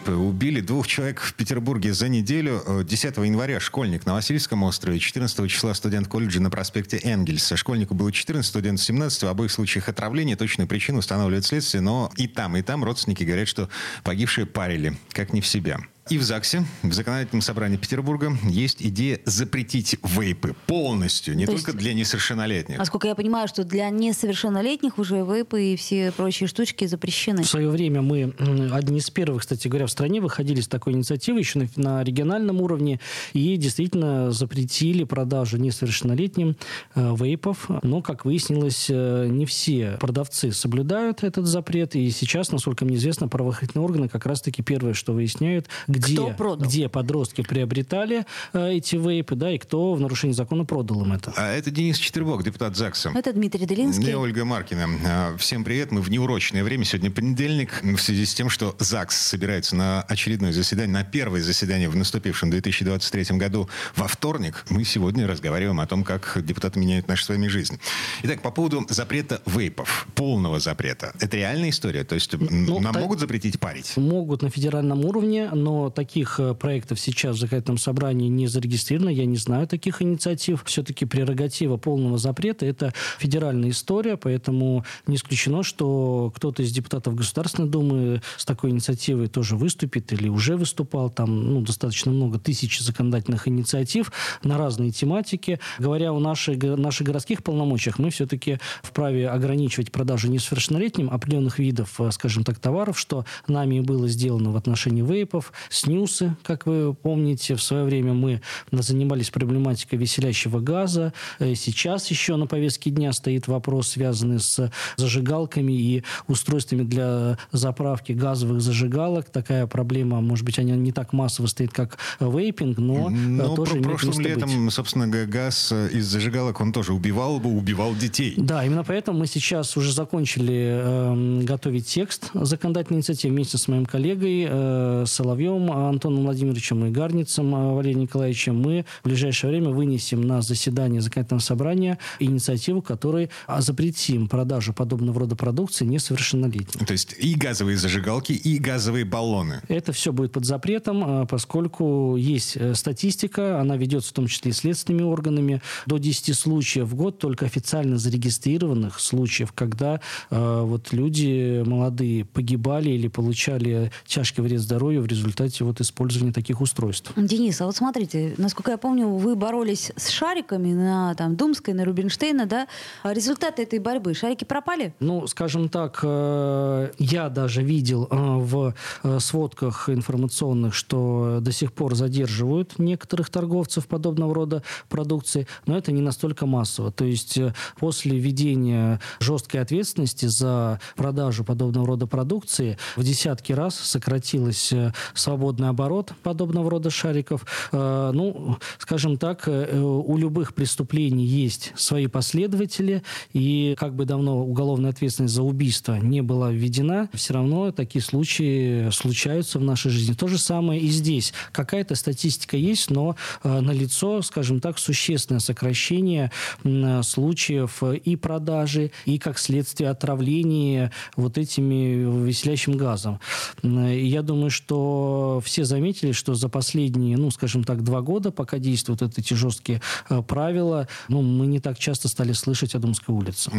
Вейпы убили двух человек в Петербурге за неделю. 10 января школьник на Васильевском острове, 14 числа студент колледжа на проспекте Энгельса. Школьнику было 14, студент 17. В обоих случаях отравления. Точную причину устанавливает следствие, но и там, и там родственники говорят, что погибшие парили, как не в себя. И в ЗАГСе, в Законодательном собрании Петербурга, есть идея запретить вейпы полностью, не То только есть- для несовершеннолетних. Насколько я понимаю, что для несовершеннолетних уже вейпы и все прочие штучки запрещены. В свое время мы одни из первых, кстати говоря, в стране выходили с такой инициативой еще на, на региональном уровне и действительно запретили продажу несовершеннолетним э, вейпов. Но, как выяснилось, э, не все продавцы соблюдают этот запрет. И сейчас, насколько мне известно, правоохранительные органы как раз-таки первое, что выясняют, где, Кто продал? где подростки приобретали э, эти вейпы, да, и кто в нарушении закона продал им это. А это Денис Четербок, депутат ЗАГСа. Это Дмитрий Делинский. Я Ольга Маркина. А, Всем привет. Мы в неурочное время. Сегодня понедельник. В связи с тем, что ЗАГС собирается на очередное заседание, на первое заседание в наступившем 2023 году во вторник, мы сегодня разговариваем о том, как депутаты меняют нашу с вами жизнь. Итак, по поводу запрета вейпов, полного запрета. Это реальная история? То есть Ну, нам та- могут запретить парить? Могут на федеральном уровне, но таких э, проектов сейчас в законодательном собрании не зарегистрировано. Я не знаю таких инициатив. Все-таки прерогатива полного запрета – это федеральная история, поэтому не исключено, что кто-то из депутатов Государственной Думы с такой инициативой тоже выступит или уже выступал. Там ну, достаточно много тысяч законодательных инициатив на разные тематики. Говоря о наших, наших городских полномочиях, мы все-таки вправе ограничивать продажу несовершеннолетним определенных видов, э, скажем так, товаров, что нами было сделано в отношении вейпов, снюсы, как вы помните, в свое время мы занимались проблематикой веселящего газа. Э, Сейчас еще на повестке дня стоит вопрос, связанный с зажигалками и устройствами для заправки газовых зажигалок. Такая проблема, может быть, она не так массово стоит, как вейпинг, но, э, Но тоже про- прошлым место быть. летом, собственно, газ э, из зажигалок, он тоже убивал, убивал детей. Да, именно поэтому мы сейчас уже закончили эм, готовить текст законодательной инициативы вместе с моим коллегой э, Соловьевым Антоном Владимировичем и Гарницем э, Валерием Николаевичем. Мы в ближайшее время вынесем на заседание законодательного собрания инициативу, которой а, запретим продажу подобного рода продукции несовершеннолетним. То есть и газовые зажигалки, и газовые баллоны. Это все будет под запретом, поскольку есть э, статистика, она ведется в том числе и следственными органами. До 10 случаев в год только официально зарегистрированных случаев, когда э, вот люди молодые погибали или получали тяжкий вред здоровью в результате вот использования таких устройств. Денис, а вот смотрите, насколько я помню, вы боролись с шариками на там, Думской, на Рубинштейна, да? А результаты этой борьбы, шарики пропали? Ну, скажем так, э, я даже видел э, в э, сводках информационных, что до сих пор задерживают некоторых торговцев подобного рода продукции, но это не настолько массово. То есть после введения жесткой ответственности за продажу подобного рода продукции в десятки раз сократилось э, свободный оборот подобного рода шариков. Э, Ну, скажем так, э, у любых преступлений есть свои последователи, и как бы давно уголовная ответственность за убийство не была введена, все равно такие случаи случаются в нашей жизни. То же самое и здесь. Какая-то статистика есть, но э, налицо, скажем так, существенное сокращение случаев и продажи, и как следствие отравления вот этими веселящим газом. Я думаю, что все заметили, что за последние, ну, скажем так, два года, пока действуют вот эти жесткие э, правила, ну, мы не так часто стали слышать о Думской улице.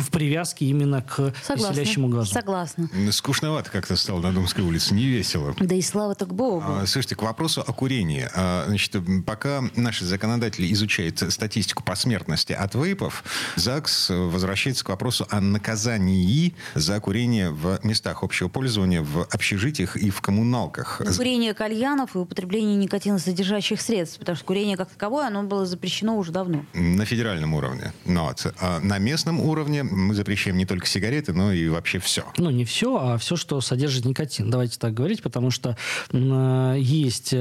В привязке именно к Согласна. веселящему газу. Согласна. Скучновато как-то стало на Думской улице, не весело. Да и слава так Богу. А, Слушайте, к вопросу о курении. А, Значит, пока наши законодатели изучают статистику по смертности от вейпов, ЗАГС э, возвращается к вопросу о наказании за курение в местах общего пользования, в общежитиях и в коммуналках. Курение кальянов и употребление никотиносодержащих средств, потому что курение как таковое, оно было запрещено уже давно. На федеральном уровне. Но вот, а на местном уровне мы запрещаем не только сигареты, но и вообще все. Ну, не все, а все, что содержит никотин. Давайте так говорить, потому что э, есть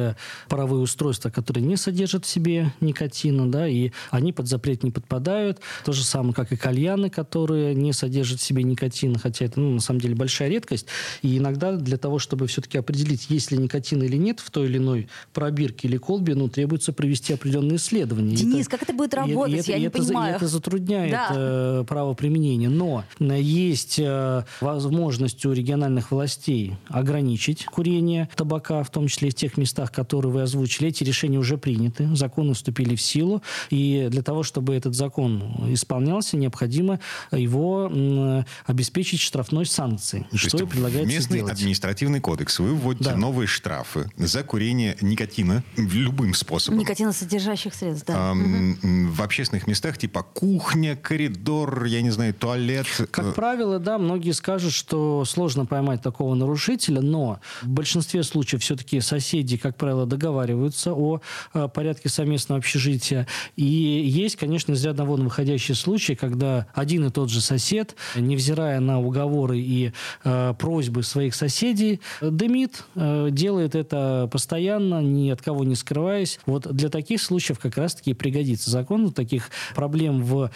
паровые устройства, которые не содержат в себе никотина, да, и они под запрет не подпадают. То же самое, как и кальяны, которые не содержат в себе никотина, хотя это, ну, на самом деле, большая редкость. И иногда для того, чтобы все-таки определить, есть ли никотин или нет в той или иной пробирке или колбе, ну, требуется провести определенные исследования. Денис, это, как это будет работать? И, это, Я не это, понимаю. это затрудняет да. э, право применения. Но есть э, возможность у региональных властей ограничить курение табака, в том числе в тех местах, которые вы озвучили. Эти решения уже приняты, законы вступили в силу. И для того, чтобы этот закон исполнялся, необходимо его э, обеспечить штрафной санкцией. То что и предлагается местный сделать. административный кодекс вы вводите да. новые штрафы за курение никотина любым способом. Никотиносодержащих средств, да. Эм, угу. В общественных местах типа кухня, коридор, я не знаю, туалет. Как э, правило, да, многие скажут, что сложно поймать такого нарушителя, но в большинстве случаев все-таки соседи, как правило, договариваются о, о порядке совместного общежития. И есть, конечно, из ряда вон выходящие случаи, когда один и тот же сосед, невзирая на уговоры и э, просьбы своих соседей, дымит, э, делает это постоянно, ни от кого не скрываясь. Вот для таких случаев как раз-таки пригодится закон. Таких проблем в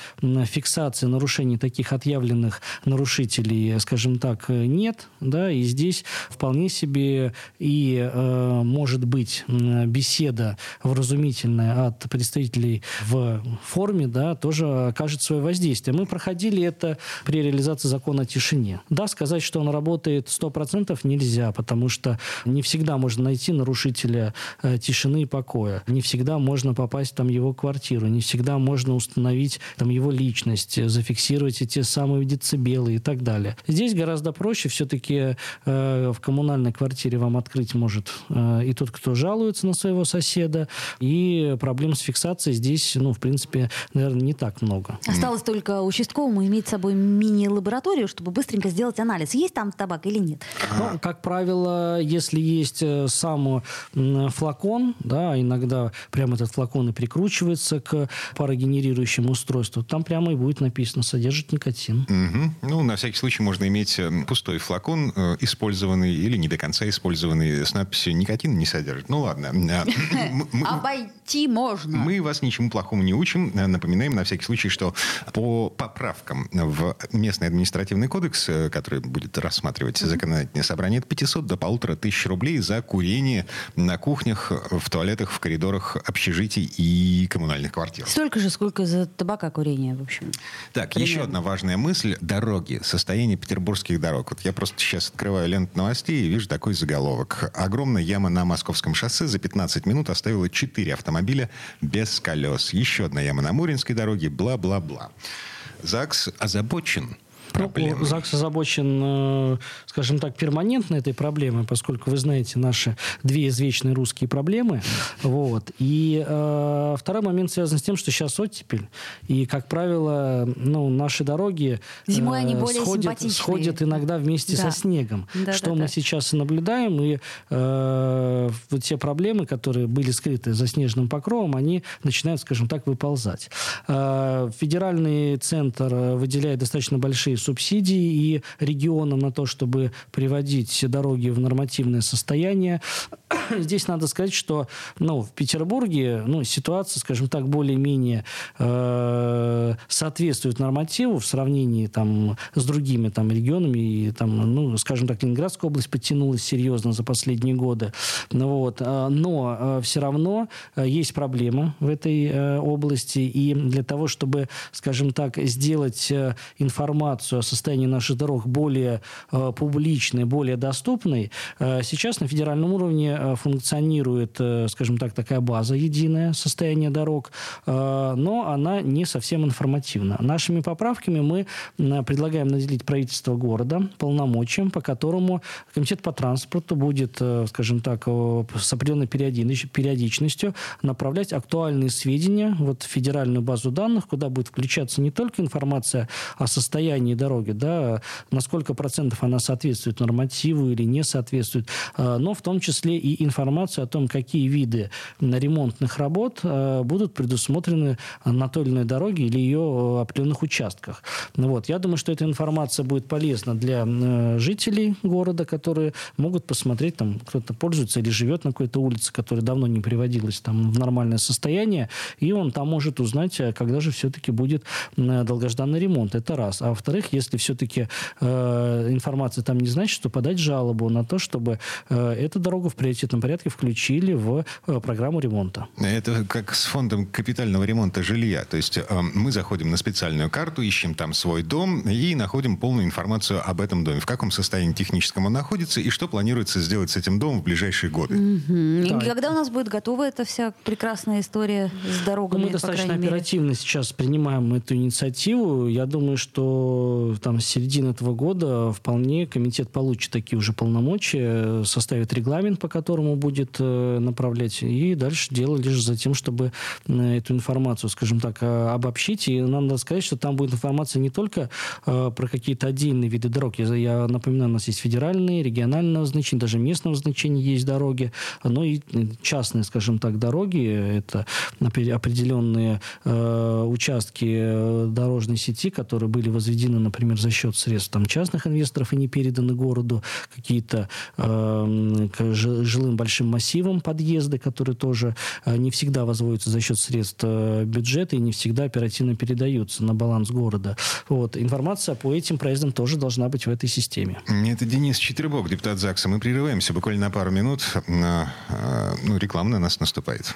фиксации нарушений таких отъявленных нарушителей, скажем так, нет. Да, и здесь вполне себе и э, может быть беседа вразумительная от представителей в форме, да, тоже окажет свое воздействие. Мы проходили это при реализации закона о тишине. Да, сказать, что он работает 100% нельзя, потому что не всегда можно найти нарушителя э, тишины и покоя. Не всегда можно попасть там, его квартиру, не всегда можно установить там, его личность, зафиксировать эти самые децибелы и так далее. Здесь гораздо проще все-таки э, в коммунальной квартире вам открыть может э, и тот, кто жалуется на своего соседа, и проблем с фиксацией здесь, ну, в принципе, наверное, не так много. Осталось только участковому иметь с собой мини-лабораторию, чтобы быстренько сделать анализ, есть там табак или нет. Ну, как правило, если есть э, сам флакон, да, иногда прямо этот флакон и прикручивается к парогенерирующему устройству, там прямо и будет написано «содержит никотин». Угу. Ну, на всякий случай можно иметь э, пустой флакон, э, использованный или не до конца использованный, с надписью «никотин не содержит». Ну, ладно. Обойти можно. Мы вас ничему плохому не учим. Напоминаем на всякий случай, что по поправкам в местный административный кодекс, который будет рассматривать законодательное собрание, от 500 до полутора тысяч рублей за курение на кухнях, в туалетах, в коридорах общежитий и коммунальных квартир. Столько же, сколько за табака курения, в общем. Так, Примерно. еще одна важная мысль. Дороги. Состояние петербургских дорог. Вот я просто сейчас открываю ленту новостей и вижу такой заголовок. Огромная яма на Московском шоссе за 15 минут оставила 4 автомобиля без колес. Еще одна яма на Муринской дороге. Бла-бла-бла. ЗАГС озабочен проблемой? Ну, ЗАГС озабочен, э, скажем так, перманентно этой проблемой, поскольку вы знаете наши две извечные русские проблемы. Вот. И э, второй момент связан с тем, что сейчас оттепель. И, как правило, ну, наши дороги Зимой они э, более сходят, сходят иногда вместе да. со снегом. Да, что да, мы да. сейчас и наблюдаем. И э, вот те проблемы, которые были скрыты за снежным покровом, они начинают, скажем так, выползать. Э, федеральный центр выделяет достаточно большие субсидий и регионам на то, чтобы приводить дороги в нормативное состояние. Здесь надо сказать, что ну, в Петербурге ну, ситуация, скажем так, более-менее э, соответствует нормативу в сравнении там, с другими там, регионами. И, там, ну, скажем так, Ленинградская область подтянулась серьезно за последние годы. Ну, вот. Э, но э, все равно э, есть проблемы в этой области. И для того, чтобы, скажем так, сделать информацию состоянии наших дорог более э, публичной, более доступной, э, сейчас на федеральном уровне э, функционирует, скажем так, такая база единая состояние дорог, но она не совсем информативна. Нашими поправками мы предлагаем наделить правительство города полномочием, по которому комитет по транспорту будет, скажем так, с определенной периодичностью направлять актуальные сведения вот, в федеральную базу данных, куда будет включаться не только информация о состоянии дороги, да, на сколько процентов она соответствует нормативу или не соответствует, э, но в том числе и информацию о том, какие виды ремонтных работ э, будут предусмотрены на той или иной дороге или ее определенных участках. Вот. Я думаю, что эта информация будет полезна для жителей города, которые могут посмотреть, там кто-то пользуется или живет на какой-то улице, которая давно не приводилась там в нормальное состояние, и он там может узнать, когда же все-таки будет долгожданный ремонт. Это раз. А во-вторых, если все-таки э, информация там не значит, что подать жалобу на то, чтобы э, эту дорогу в приоритетном порядке включили в э, программу ремонта. Это как с фондом капитального ремонта жилья. То есть э, мы заходим на специальную карту, ищем там свой дом и находим полную информацию об этом доме. В каком состоянии техническом он находится и что планируется сделать с этим домом в ближайшие годы. Угу. Да. И когда у нас будет готова эта вся прекрасная история с дорогами? Мы достаточно оперативно мере. сейчас принимаем эту инициативу. Я думаю, что там с середины этого года вполне комитет получит такие уже полномочия, составит регламент, по которому будет э, направлять, и дальше дело лишь за тем, чтобы э, эту информацию, скажем так, э, обобщить. И надо сказать, что там будет информация не только про какие-то отдельные виды дорог. Я, я напоминаю, у нас есть федеральные, регионального значения, даже местного значения есть дороги, но и частные, скажем так, дороги, это определенные э, участки э, дорожной сети, которые были возведены, например, за счет средств там, частных инвесторов и не переданы городу, какие-то э, жилым большим массивам подъезды, которые тоже э, не всегда возводятся за счет средств э, бюджета и не всегда оперативно передаются на баланс города. Вот. Информация по этим проездам тоже должна быть в этой системе. Это Денис Четвербок, депутат ЗАГСа. Мы прерываемся буквально на пару минут. На, ну, реклама на нас наступает.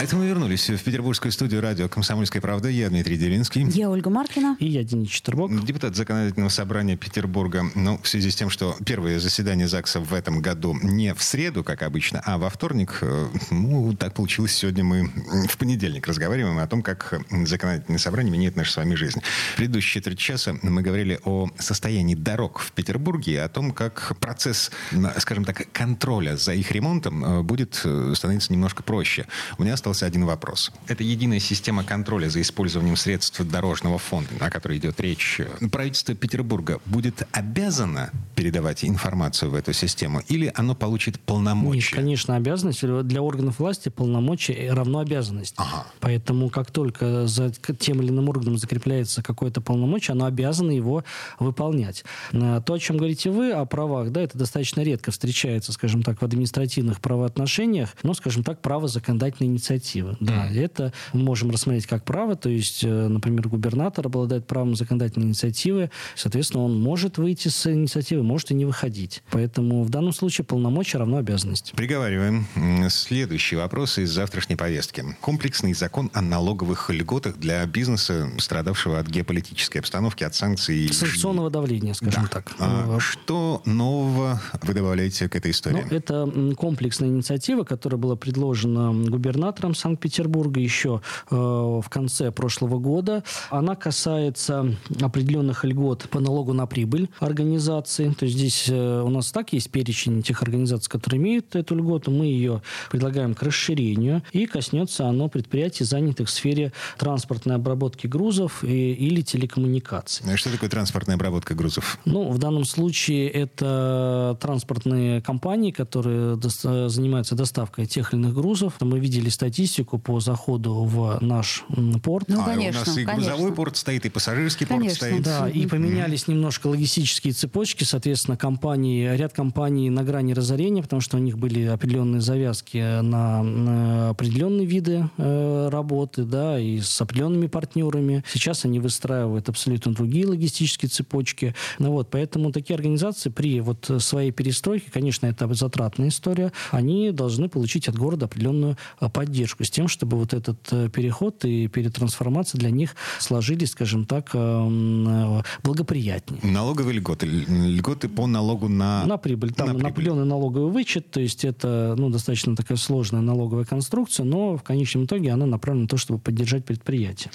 Это мы вернулись в петербургскую студию радио «Комсомольская правда». Я Дмитрий Делинский. Я Ольга Маркина. И я Денис Четербок. Депутат Законодательного собрания Петербурга. Ну, в связи с тем, что первое заседание ЗАГСа в этом году не в среду, как обычно, а во вторник. Э, ну, так получилось. Сегодня мы в понедельник разговариваем о том, как Законодательное собрание меняет нашу с вами жизнь. В предыдущие четверть часа мы говорили о состоянии дорог в Петербурге и о том, как процесс, скажем так, контроля за их ремонтом э, будет э, становиться немножко проще. У меня осталось остался один вопрос. Это единая система контроля за использованием средств дорожного фонда, о которой идет речь. Правительство Петербурга будет обязано передавать информацию в эту систему или оно получит полномочия? Нет, конечно, обязанность. Для органов власти полномочия равно обязанность. Ага. Поэтому как только за тем или иным органом закрепляется какое-то полномочие, оно обязано его выполнять. То, о чем говорите вы, о правах, да, это достаточно редко встречается, скажем так, в административных правоотношениях, но, скажем так, право законодательной инициативы инициатива. Да, это мы можем рассмотреть как право, то есть, э, например, губернатор обладает правом законодательной инициативы, соответственно, он может выйти с инициативы, может и не выходить. Поэтому в данном случае полномочия равно обязанности. Приговариваем. Следующий вопрос из завтрашней повестки. Комплексный закон о налоговых льготах для бизнеса, страдавшего от геополитической обстановки, от санкций. Санкционного давления, скажем да. так. А э, что нового вы добавляете к этой истории? Ну, это комплексная инициатива, которая была предложена губернатором губернатором Санкт-Петербурга еще э, в конце прошлого года. Она касается определенных льгот по налогу на прибыль организации. То есть здесь э, у нас так есть перечень тех организаций, которые имеют эту льготу. Мы ее предлагаем к расширению. И коснется оно предприятий, занятых в сфере транспортной обработки грузов и, или телекоммуникаций. А что такое транспортная обработка грузов? Ну, в данном случае это транспортные компании, которые до, занимаются доставкой тех или иных грузов. Мы видели статьи статистику по заходу в наш порт. Ну, а, конечно, у нас и конечно. грузовой порт стоит, и пассажирский Конечно. порт стоит. Да, и поменялись немножко логистические цепочки, соответственно, компании, ряд компаний на грани разорения, потому что у них были определенные завязки на, на определенные виды э, работы, да, и с определенными партнерами. Сейчас они выстраивают абсолютно другие логистические цепочки. Ну вот, поэтому такие организации при вот своей перестройке, конечно, это затратная история, они должны получить от города определенную э, поддержку с тем, чтобы вот этот э, переход и перетрансформация для них сложились, скажем так, э, м, э, благоприятнее. Налоговые льготы. Льготы по налогу на... На прибыль. Там на прибыль. определенный налоговый вычет, то есть это ну, достаточно такая сложная налоговая конструкция, но в конечном итоге она направлена на то, чтобы поддержать предприятие.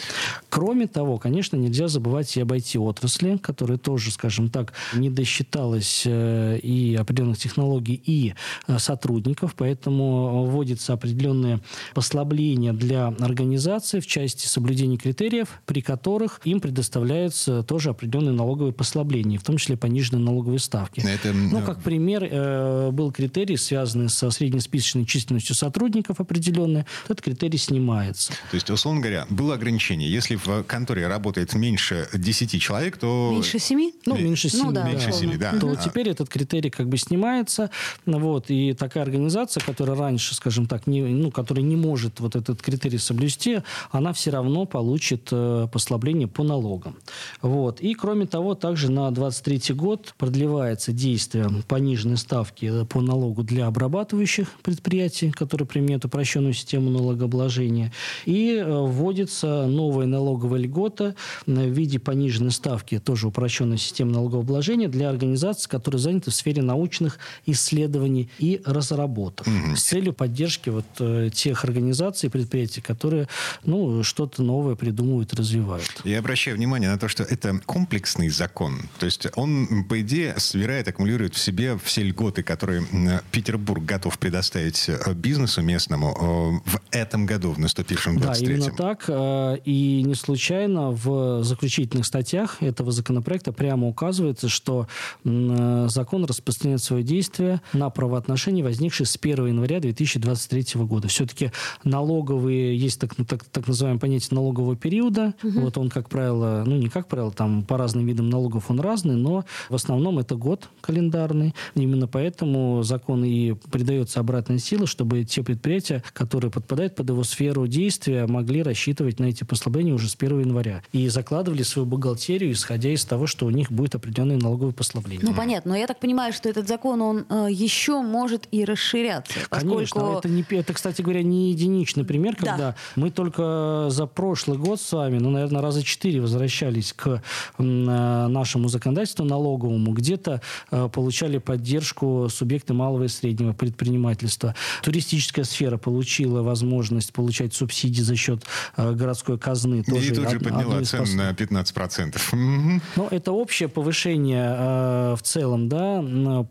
Кроме того, конечно, нельзя забывать и об IT-отрасли, которая тоже, скажем так, не досчиталась э, и определенных технологий, и сотрудников, поэтому вводятся определенные послабления для организации в части соблюдения критериев, при которых им предоставляются тоже определенные налоговые послабления, в том числе пониженные налоговые ставки. Это, Ну, э, как пример, э, был критерий, связанный со среднесписочной численностью сотрудников определенной. Этот критерий снимается. То есть, условно говоря, было ограничение. Если в конторе работает меньше 10 человек, то... Меньше семи? Ну, Ми- меньше Ну семи. да, Меньше условно. семи, да. То А, теперь этот критерий как бы снимается. Ну Вот, и такая организация, которая раньше, скажем так, не, ну, которая не может вот этот критерий соблюсти, она все равно получит э, послабление по налогам. Вот. И, кроме того, также на 23 год продлевается действие пониженной ставки э, по налогу для обрабатывающих предприятий, которые применяют упрощенную систему налогообложения. И э, вводится новая налоговая льгота в виде пониженной ставки, тоже упрощенной системы налогообложения для организаций, которые заняты в сфере научных исследований и разработок с целью поддержки вот тех организаций и предприятий, которые ну, что-то новое придумывают развивают. Я обращаю внимание на то, что это комплексный закон. То есть он, по идее, собирает, аккумулирует в себе все льготы, которые Петербург готов предоставить э, бизнесу местному э, в этом году, в наступившем Да, 23-м. именно так. Э, И не случайно в заключительных статьях этого законопроекта прямо указывается, что закон распространяет свое действие на правоотношения, возникшие с 1 января 2023 года. Все-таки налоговые, есть так, так, так называемое понятие налогового периода. Вот он, как правило, ну не как правило, там по разным видам налогов он разный, но в основном это год календарный. Именно поэтому закон и придается обратная сила, чтобы те предприятия, которые подпадают под его сферу действия, могли рассчитывать на эти послабления уже с 1 января. И закладывали свою бухгалтерию, исходя из того, что у них будет определенные налоговые послабления. Ну, понятно. Но я так понимаю, что этот закон, он э, еще может и расширяться. Поскольку... Конечно, это, не, это, кстати говоря, не единичный пример, Да. когда мы только за прошлый год с вами, ну, наверное, раза четыре возвращались к э, нашему законодательству налоговому, где-то э, получали поддержку субъекты малого и среднего предпринимательства. Туристическая сфера получила возможность получать субсидии за счет э, городской казны. И Тоже тут же од- подняла цену на 15%. Мгм. ну, это общее повышение в целом, да,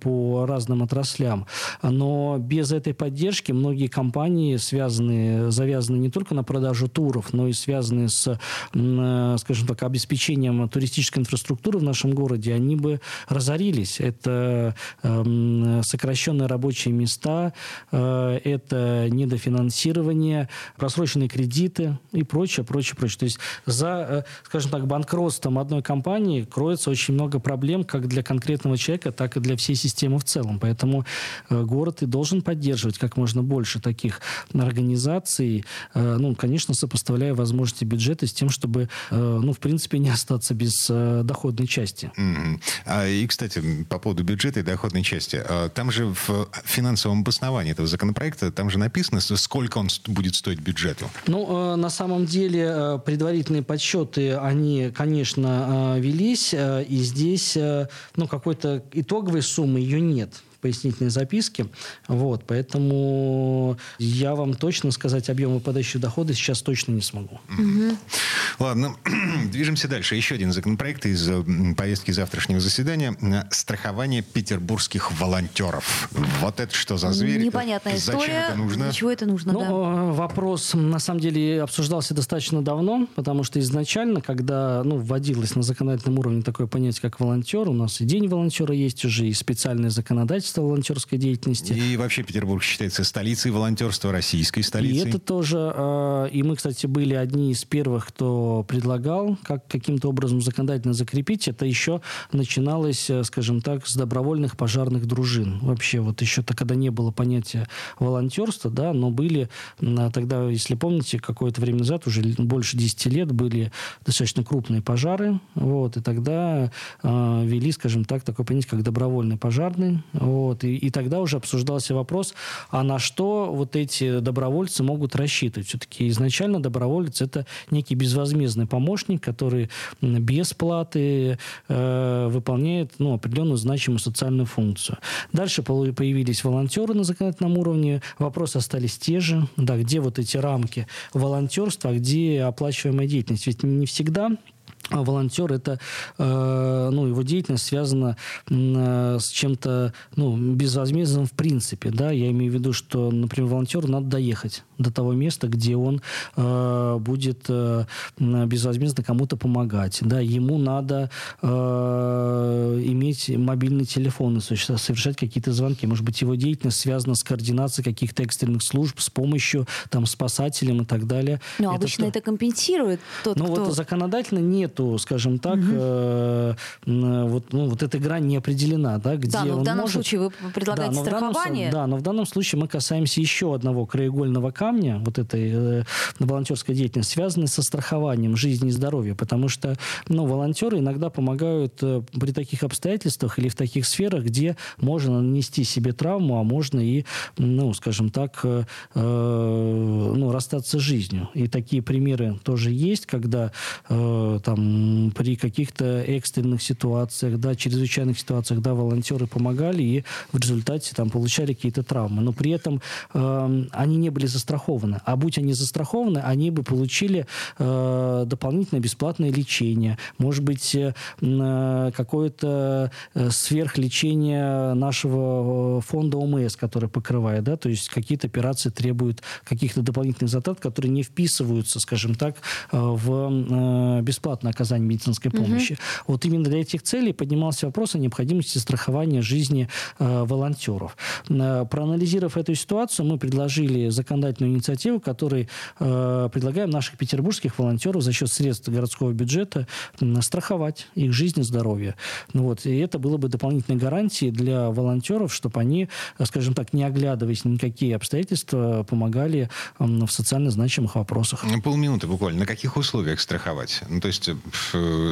по разным отраслям. Но без этой поддержки многие компании связаны, завязаны не только на продажу туров, но и связаны с, э, скажем так, обеспечением туристической инфраструктуры в нашем городе, они бы разорились. Это эм, сокращенные рабочие места, э, это недофинансирование, просроченные кредиты и прочее, прочее, прочее. То есть за, э, скажем так, банкротством одной компании кроется очень много проблем как для конкретного человека, так и для всей системы в целом. Поэтому город и должен поддерживать как можно больше таких организаций, э, ну, конечно, сопоставляя возможности бюджета с тем, чтобы, э, ну, в принципе, не остаться без э, доходной части. А, И, кстати, по поводу бюджета и доходной части. а, Там же в финансовом обосновании этого законопроекта, там же написано, сколько он будет стоить бюджету. Ну, на самом деле, предварительные подсчеты, они, конечно, велись, и здесь, ну, какой-то итоговой суммы ее нет пояснительной записке. Вот, поэтому я вам точно сказать объем выпадающих доходов сейчас точно не смогу. Ладно, движемся дальше. Еще один законопроект из э, повестки завтрашнего заседания. Э, Страхование петербургских волонтеров. Вот это что за зверь? Непонятная Зачем история. это нужно? Для чего это нужно, Ну, да. э, вопрос, на самом деле, обсуждался достаточно давно, потому что изначально, когда ну, вводилось на законодательном уровне такое понятие, как волонтер, у нас и День волонтера есть уже, и специальное законодательство законодательства волонтерской деятельности. И вообще Петербург считается столицей волонтерства, российской столицей. И это тоже, э, и мы, кстати, были одни из первых, кто предлагал как каким-то образом законодательно закрепить. Это еще начиналось, э, скажем так, с добровольных пожарных дружин. Вообще вот еще то, когда не было понятия волонтерства, да, но были тогда, если помните, какое-то время назад, уже больше 10 лет, были достаточно крупные пожары, вот, и тогда э, ввели, скажем так, такое понятие, как добровольный пожарный. Вот, и, и тогда уже обсуждался вопрос, а на что вот эти добровольцы могут рассчитывать. Все-таки изначально доброволец – это некий безвозмездный помощник, который без платы э, выполняет ну, определенную значимую социальную функцию. Дальше появились волонтеры на законодательном уровне. Вопросы остались те же. Да, где вот эти рамки волонтерства, а где оплачиваемая деятельность? Ведь не всегда волонтер это, э, ну, его деятельность связана э, с чем-то, ну, безвозмездным в принципе, да, я имею в виду, что, например, волонтеру надо доехать до того места, где он э, будет безвозмездно кому-то помогать, да, ему надо иметь мобильный телефон и совершать какие-то звонки, может быть, его деятельность связана с координацией каких-то экстренных служб, с помощью, там, спасателям и так далее. Но это обычно что? это компенсирует тот, ну, кто... вот законодательно нету нету, скажем так, угу. э, вот, ну, вот эта грань не определена, да, где да, но в данном может... случае вы предлагаете да, страхование. Данном, да, но в данном случае мы касаемся еще одного краеугольного камня вот этой э, волонтерской деятельности, связанной со страхованием жизни и здоровья, потому что, ну, волонтеры иногда помогают э, при таких обстоятельствах или в таких сферах, где можно нанести себе травму, а можно и, ну, скажем так, э, э ну, расстаться с жизнью. И такие примеры тоже есть, когда э, там при каких-то экстренных ситуациях, да, чрезвычайных ситуациях, да, волонтеры помогали и в результате там получали какие-то травмы. Но при этом э, они не были застрахованы. А будь они застрахованы, они бы получили э, дополнительное бесплатное лечение. Может быть, э, какое-то э, сверхлечение нашего э, фонда ОМС, который покрывает, да, то есть какие-то операции требуют каких-то дополнительных затрат, которые не вписываются, скажем так, э, в бесплатное оказания медицинской помощи. Угу. Вот именно для этих целей поднимался вопрос о необходимости страхования жизни э, волонтеров. Э, проанализировав эту ситуацию, мы предложили законодательную инициативу, которой э, предлагаем наших петербургских волонтеров за счет средств городского бюджета э, страховать их жизнь и здоровье. Ну, вот, и это было бы дополнительной гарантией для волонтеров, чтобы они, э, скажем так, не оглядываясь на никакие обстоятельства, помогали э, в социально значимых вопросах. Полминуты буквально. На каких условиях страховать? Ну, то есть Э,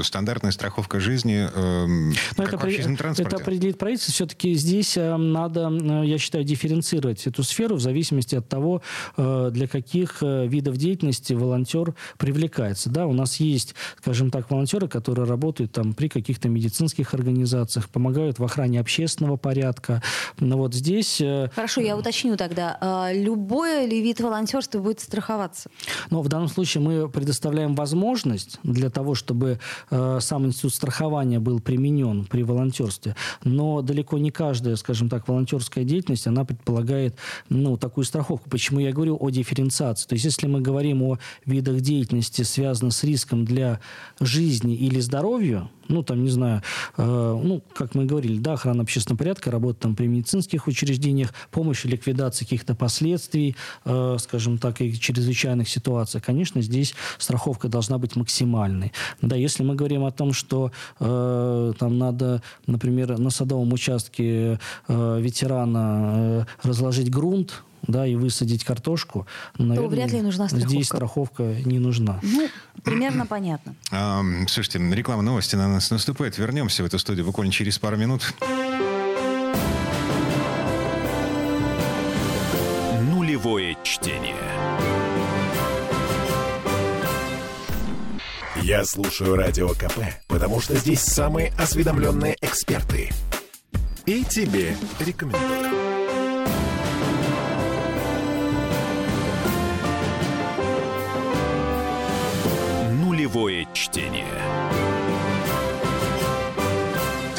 стандартная страховка жизни, э, как это, транспорте? Это определит правительство. Все-таки здесь э, надо, э, я считаю, дифференцировать эту сферу в зависимости от того, для каких видов деятельности волонтер привлекается. Да, у нас есть, скажем так, волонтеры, которые работают там при каких-то медицинских организациях, помогают в охране общественного порядка. Но вот здесь... Хорошо, я уточню тогда. А любой ли вид волонтерства будет страховаться? Но в данном случае мы предоставляем возможность для того, чтобы э, сам институт страхования был применен при волонтерстве. Но далеко не каждая, скажем так, волонтерская деятельность, она предполагает ну, такую страховку. Почему я говорю о дифференциации? То есть если мы говорим о видах деятельности, связанных с риском для жизни или здоровья, ну, там, не знаю, э, ну, как мы говорили, да, охрана общественного порядка, работа там при медицинских учреждениях, помощь в ликвидации каких-то последствий, э, скажем так, и чрезвычайных ситуаций, конечно, здесь страховка должна быть максимальной. Да, если мы говорим о том, что э, там надо, например, на садовом участке э, ветерана э, разложить грунт, да, и высадить картошку, наверное, то вряд ли нужна страховка. здесь страховка не нужна. Ну, примерно понятно. А, слушайте, реклама новости на нас наступает. Вернемся в эту студию буквально через пару минут. Нулевое чтение. Я слушаю Радио КП, потому что здесь самые осведомленные эксперты. И тебе рекомендую. Чтение.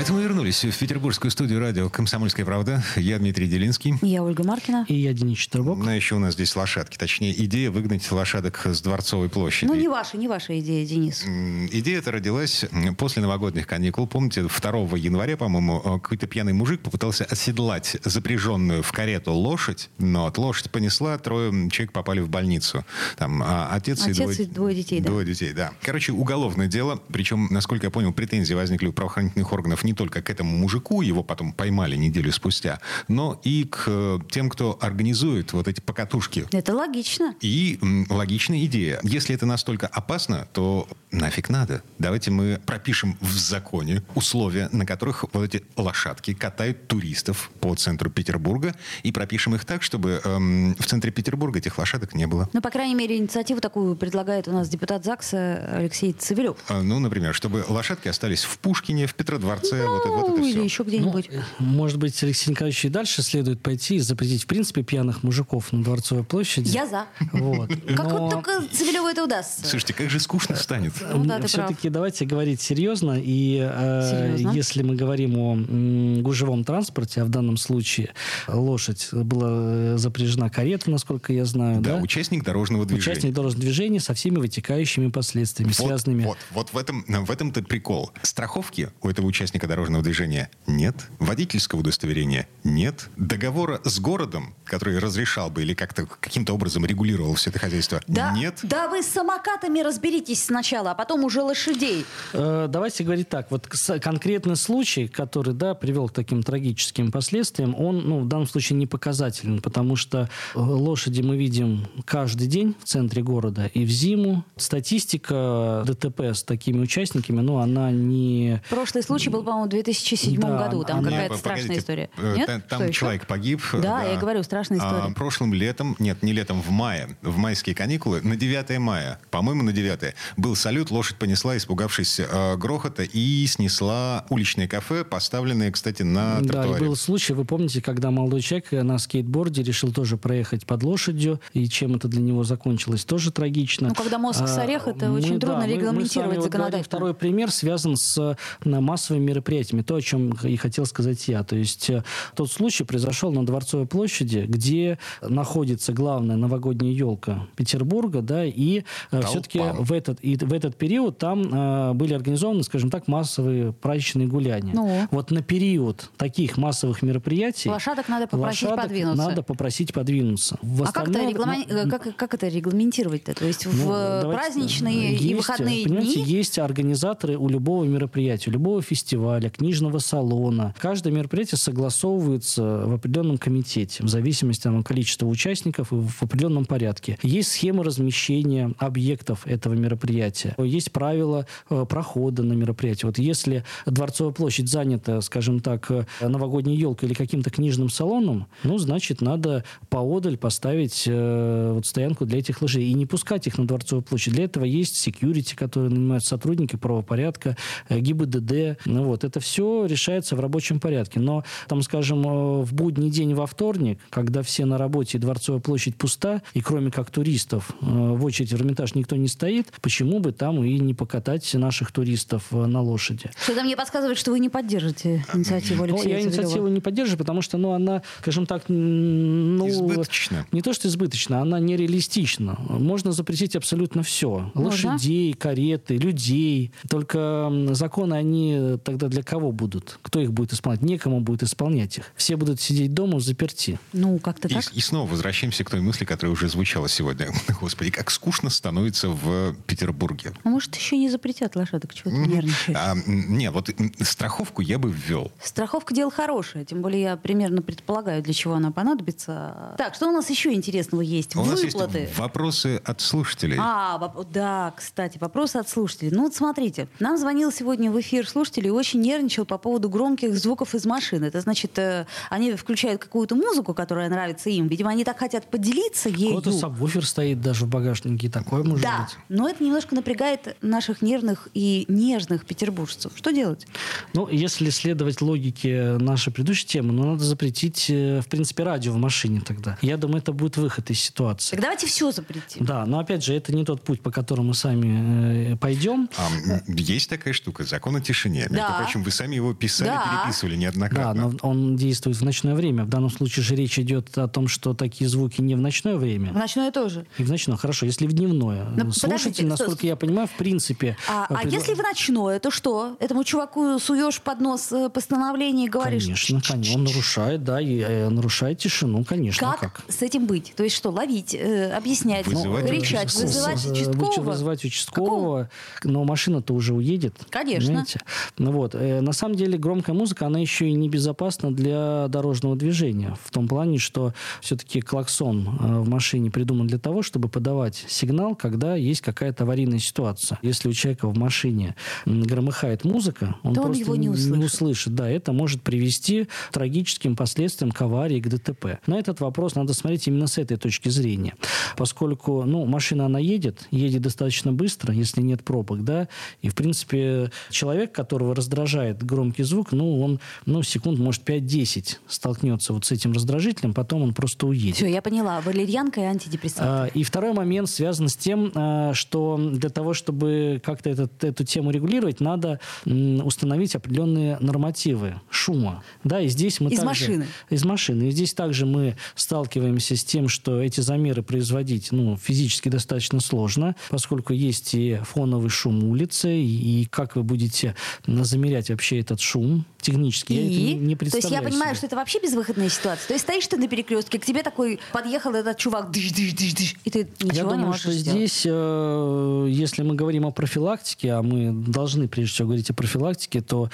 Это мы вернулись в петербургскую студию радио «Комсомольская правда». Я Дмитрий Делинский. Я Ольга Маркина. И я Денис Четербок. Ну, еще у нас здесь лошадки. Точнее, идея выгнать лошадок с Дворцовой площади. Ну, не ваша, не ваша идея, Денис. Идея эта родилась после новогодних каникул. Помните, 2 января, по-моему, э, какой-то пьяный мужик попытался оседлать запряженную в карету лошадь, но от лошадь понесла, трое человек попали в больницу. Там а, отец, и, Отец двое, и двое детей, да. Двое детей, да. Короче, уголовное дело. Причем, насколько я понял, претензии возникли у правоохранительных органов не только к этому мужику, его потом поймали неделю спустя, но и к э, тем, кто организует вот эти покатушки. Это логично. И м, логичная идея. Если это настолько опасно, то нафиг надо. Давайте мы пропишем в законе условия, на которых вот эти лошадки катают туристов по центру Петербурга, и пропишем их так, чтобы эм, в центре Петербурга этих лошадок не было. Ну, по крайней мере, инициативу такую предлагает у нас депутат ЗАГСа Алексей Цивилев. А, Ну, например, чтобы лошадки остались в Пушкине, в Петродворце, вот, это- вот это Ну, или все. еще где-нибудь. Ну, может быть, Алексей Николаевич и дальше следует пойти и запретить, в принципе, пьяных мужиков на Дворцовой площади. Я за. Вот. Как Но- вот только Цивилеву это удастся? Слушайте, как же скучно станет. Ну да, Все-таки давайте говорить серьезно. И э, Серьезно? если мы говорим о м, гужевом транспорте, а в данном случае лошадь была э, запряжена карета, насколько я знаю, Да, да? участник дорожного движения. Участник дорожного движения со всеми вытекающими последствиями, Вот, связанными. Вот, вот в этом, в этом-то прикол. Страховки у этого участника дорожного движения нет. Водительского удостоверения нет. Договора с городом, который разрешал бы или как-то каким-то образом регулировал все это хозяйство, Да, нет. да вы с самокатами разберитесь сначала, а потом уже лошадей. Э, Давайте говорить так. Вот конкретный случай, который да, привел к таким трагическим последствиям, он ну, в данном случае не показателен, потому что э, лошади мы видим каждый день в центре города и в зиму. Статистика ДТП с такими участниками, ну, она не... Прошлый случай был, по-моему, в 2007 Да, году. Там она- какая-то страшная погодите, история. э, Нет? та- Там Что еще? человек погиб. Да, я и говорю, страшная А, история. прошлым летом, нет, не летом, в мае, в майские каникулы, на 9 мая, по-моему, на 9, был салют, лошадь понесла, испугавшись э, грохота, и снесла уличное кафе, поставленное, кстати, на Да, и тротуаре. был случай, вы помните, когда молодой человек на скейтборде решил тоже проехать под лошадью, и чем это для него закончилось, тоже трагично. Ну, когда мозг с А, орех, это мы- очень да, трудно мы- мы с вами регламентировать вот законодательно. Второй пример связан с э, массовыми мероприятиями, то, о чем и хотел сказать я. То есть э, тот случай произошел на Дворцовой площади, где находится главная новогодняя елка Петербурга, да, и Толпа. все-таки в этот, и в этот период там э, были организованы, скажем так, массовые праздничные гуляния. Ну. Вот на период таких массовых мероприятий Лошадок надо попросить лошадок подвинуться. надо попросить подвинуться. В А как это, реглама- ну, э, как, как это регламентировать-то? То есть в ну, э, давайте, праздничные э, и есть, выходные понимаете, дни? есть организаторы у любого мероприятия, у любого фестиваля, книжного салона. Каждое мероприятие согласовывается в определенном комитете, в зависимости от количества участников и в определенном порядке. Есть схема размещения объектов этого мероприятия. Есть правила э, прохода на мероприятие. Вот если Дворцовая площадь занята, скажем так, э, новогодней елкой или каким-то книжным салоном, ну, значит, надо поодаль поставить э, вот стоянку для этих лошадей и не пускать их на Дворцовую площадь. Для этого есть секьюрити, которые нанимают сотрудники правопорядка, э, ГИБДД. Ну, вот, это все решается в рабочем порядке. Но, там, скажем, э, в будний день во вторник, когда все на работе и Дворцовая площадь пуста, и кроме как туристов э, в очередь в Эрмитаж никто не стоит, почему бы там и не покатать наших туристов э, на лошади? Что-то мне подсказывает, что вы не поддержите инициативу Ну, Алексея я инициативу не поддерживаю, потому что ну, она, скажем так, ну, Избыточно. не то, что избыточно, она нереалистична. Можно запретить абсолютно все. Лошадей, кареты, людей. Только законы, они тогда для кого будут? Кто их будет исполнять? Некому будет исполнять их. Все будут сидеть дома заперти. Ну, как-то И, так. и снова возвращаемся к той мысли, которая уже звучала сегодня. Господи, как скучно становится в Петербурге. А может, еще не запретят лошадок? Чего ты нервничаешь? А, м, не, вот страховку я бы ввел. Страховка дело хорошее, тем более я примерно предполагаю, для чего она понадобится. Так, что у нас еще интересного есть? У нас Выплаты. есть вопросы от слушателей. А, воп- да, кстати, вопрос от слушателей. Ну вот смотрите, нам звонил сегодня в эфир слушатель и очень нервничал по поводу громких звуков из машины. Это значит, э, они включают какую-то музыку, которая нравится им. Видимо, они так хотят поделиться ею. Кто-то сабвуфер стоит даже в багажнике, такое может Да, быть. но это немножко напрягает наших нервных и нежных петербуржцев. Что делать? Ну, если следовать логике нашей предыдущей темы, ну, надо запретить, э, в принципе, радио в машине тогда. Я думаю, это будет выход из ситуации. Так давайте все запретим. Да, но опять же, это не тот путь, по которому мы сами э, пойдем. А, есть такая штука, закон о тишине. Между Да. Прочим, Причем вы сами его писали, Да. переписывали Да, неоднократно. но он действует в ночное время. В данном случае же речь идет о том, что такие звуки не в ночное время. В ночное тоже. И в ночное, хорошо, если в дневное. Ну, Слушатель, подождите, насколько стой. я понимаю, в принципе... А, э, а предла- если в ночное, то что? Этому чуваку суешь под нос э, постановление и говоришь... Конечно, конечно. Он нарушает, да, и э, нарушает тишину, конечно. Как, с этим быть? То есть что, ловить, э, объяснять, Вызывать кричать, участкового. вызывать Э, участкового? Вызывать участкового, но машина-то уже уедет. Конечно. понимаете? Ну вот. Э, На самом деле громкая музыка, она еще и небезопасна для дорожного движения. В том плане, что все-таки клаксон э, в машине придуман для того, чтобы подавать сигнал, когда есть какая-то аварийная ситуация. Если у человека в машине громыхает музыка, он То он просто его не услышит. услышит. Да, это может привести к трагическим последствиям, к аварии, к ДТП. На этот вопрос надо смотреть именно с этой точки зрения. Поскольку, ну, машина, она едет, едет достаточно быстро, если нет пробок, да, и, в принципе, человек, которого раздражает громкий звук, ну, он, ну, секунд, может, 5-10 столкнется вот с этим раздражителем, потом он просто уедет. Все, я поняла. Валерьянка и антидепрессант. А, И второй момент связан с тем, а, что для того, чтобы как-то этот, эту тему регулировать, надо установить определенные нормативы шума. Да, и здесь мы Из также- машины. Из машины. И здесь также мы сталкиваемся с тем, что эти замеры производить ну, физически достаточно сложно, поскольку есть и фоновый шум улицы, и, и как вы будете м, замерять вообще этот шум технически. Я И? это не То есть представляю я понимаю, себе. что это вообще безвыходная ситуация. То есть стоишь ты на перекрестке, к тебе такой подъехал этот чувак, дыш, дыш, дыш, дыш, и ты ничего Я не думаю, можешь что сделать. здесь, э, если мы говорим о профилактике, а мы должны прежде всего говорить о профилактике, то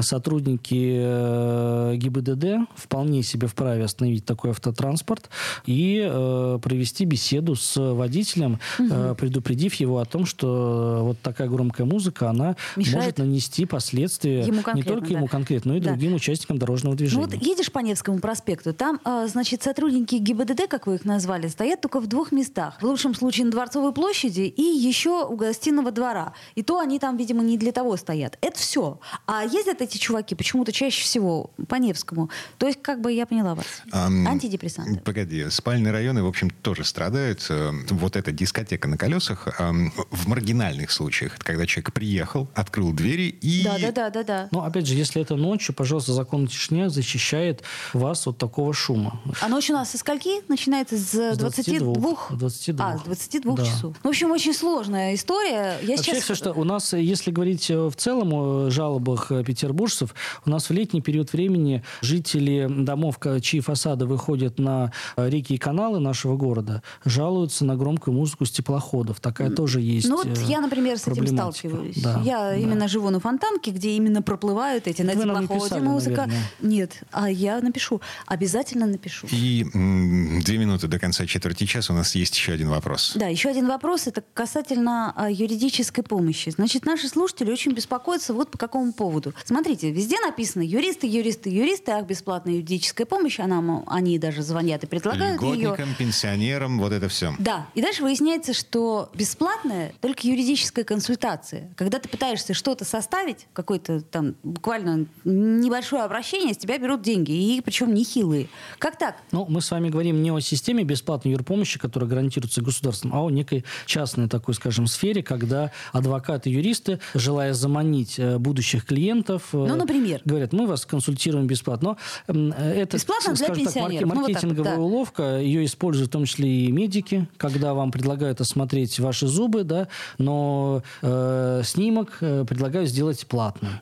сотрудники э, ГИБДД вполне себе вправе остановить такой автотранспорт и э, провести беседу с водителем, э, предупредив его о том, что вот такая громкая музыка, она Мешает может нанести последствия ему не только да. ему конкретно, но и Да. другим участникам дорожного Ну движения. вот едешь по Невскому проспекту, там, а, значит, сотрудники ГИБДД, как вы их назвали, стоят только в двух местах. В лучшем случае на Дворцовой площади и еще у гостиного двора. И то они там, видимо, не для того стоят. Это все. А ездят эти чуваки почему-то чаще всего по Невскому. То есть, как бы я поняла вас. Ам, Антидепрессанты. Погоди, спальные районы, в общем, тоже страдают. Э, Вот эта дискотека на колесах ам, в маргинальных случаях, это когда человек приехал, открыл двери и... Да, да, да, да, да. Но опять же, если это ночью, пожалуйста, закон о тишине защищает вас от такого шума. А ночь у нас со скольки? Начинается с 22? 22. 22. А, с 22 Да. часов. В общем, очень сложная история. Я Вообще, сейчас... все, что у нас, если говорить э, в целом о жалобах э, петербуржцев, у нас в летний период времени жители домов, чьи фасады выходят на э, реки и каналы нашего города, жалуются на громкую музыку с теплоходов. Такая тоже есть. Ну вот я, например, с этим сталкиваюсь. Да, я да. именно живу на Фонтанке, где именно проплывают эти на теплоходе музыка. наверное. Нет, а я напишу. Обязательно напишу. И м, две минуты до конца четверти часа у нас есть еще один вопрос. Да, еще один вопрос, это касательно а, юридической помощи. Значит, наши слушатели очень беспокоятся вот по какому поводу. Смотрите, везде написано юристы, юристы, юристы, ах, бесплатная юридическая помощь, она, они даже звонят и предлагают ее. Льготникам, пенсионерам, вот это все. Да, и дальше выясняется, что бесплатная только юридическая консультация. Когда ты пытаешься что-то составить, какое-то там буквально небольшое обращение, с тебя берут деньги, и причем нехилые. Как так? Ну, мы с вами говорим не о системе бесплатной юрпомощи, которая гарантируется государством, а о некой частной такой, скажем, сфере, когда адвокаты юристы, желая заманить э, будущих клиентов, э, Ну, например? говорят, мы вас консультируем бесплатно. Но э, это, Бесплатно скажем так, марке- пенсионеров. Ну, вот так маркетинговая да. уловка. Ее используют в том числе и медики, когда вам предлагают осмотреть ваши зубы, да, но э, снимок предлагают сделать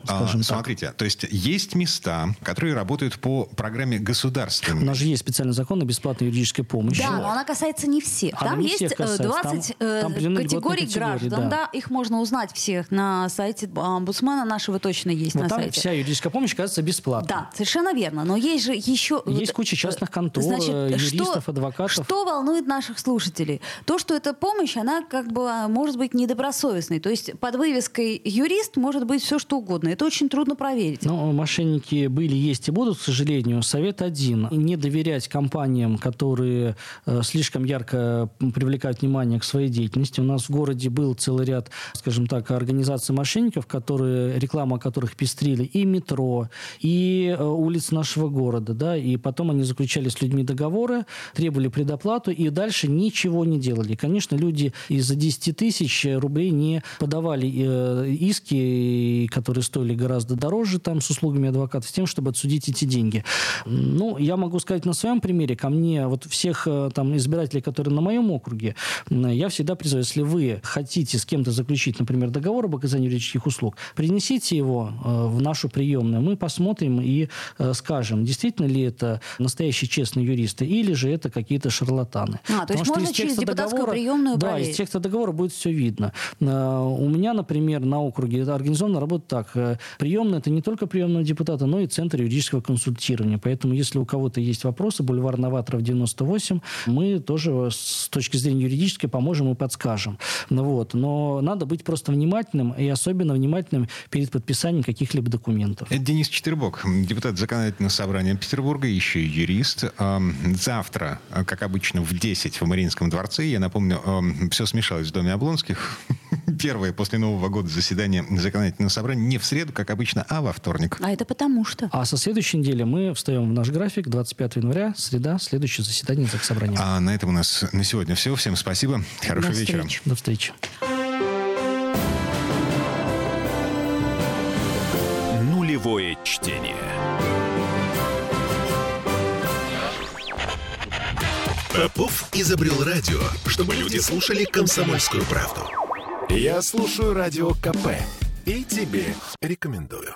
А, скажем так. смотрите, то есть есть места, которые работают по программе У государственной. нас же есть специальный закон о бесплатной юридической помощи. Да, но она касается не всех. Она Там не есть всех э, касается. 20 Там- э, там категорий граждан. да. Да. их можно узнать всех на сайте омбудсмена нашего точно есть Но на там сайте. вся юридическая помощь, кажется, бесплатной. Да, совершенно верно. Но есть же еще... Есть вот, куча э, частных контор, э, юристов, адвокатов. Что волнует наших слушателей? То, что эта помощь, она как бы а, может быть недобросовестной. То есть под вывеской юрист может быть все что угодно. Это очень трудно проверить. Ну, мошенники были, есть и будут, к сожалению. Совет один. Не доверять компаниям, которые э, слишком ярко привлекают внимание к своей деятельности. У нас в городе был целый ряд, скажем так, организаций мошенников, которые, реклама которых пестрили и метро, и э, улиц нашего города. Да, и потом они заключали с людьми договоры, требовали предоплату и дальше ничего не делали. Конечно, люди из-за 10 тысяч рублей не подавали э, иски, которые стоили гораздо дороже там с услугами адвоката, с тем, чтобы отсудить эти деньги. Ну, я могу сказать на своем примере, ко мне, вот всех э, там избирателей, которые на моем округе, я всегда призываю, если вы хотите с кем-то заключить, например, договор об оказании юридических услуг, принесите его э, в нашу приемную, мы посмотрим и э, скажем, действительно ли это настоящие честные юристы или же это какие-то шарлатаны. А, то есть можно через депутатскую приемную Да, проверить. из текста договора будет все видно. У меня, например, на округе организована работа так. Приемная – это не только приемная депутата, но и Центр юридического консультирования. Поэтому, если у кого-то есть вопросы, бульвар Новаторов, 98, мы тоже с точки зрения юридической поможем и подскажем. Ну, вот. Но надо быть просто внимательным и особенно внимательным перед подписанием каких-либо документов. Это Денис Четербок, депутат законодательного собрания Петербурга, еще и юрист. Завтра, как обычно, в 10 в Мариинском дворце. Я напомню, все смешалось в доме Облонских. Первое после Нового года заседание законодательного собрания не в среду, как обычно, а во вторник. А это потому что? А со следующей недели мы встаем в наш график. 25 января, среда, следующее заседание Заксобрания. А на этом у нас на сегодня все. Всем спасибо. Хорошего До вечера. До встречи. Нулевое чтение. Попов изобрел радио, чтобы люди слушали комсомольскую правду. Я слушаю радио КП и тебе рекомендую.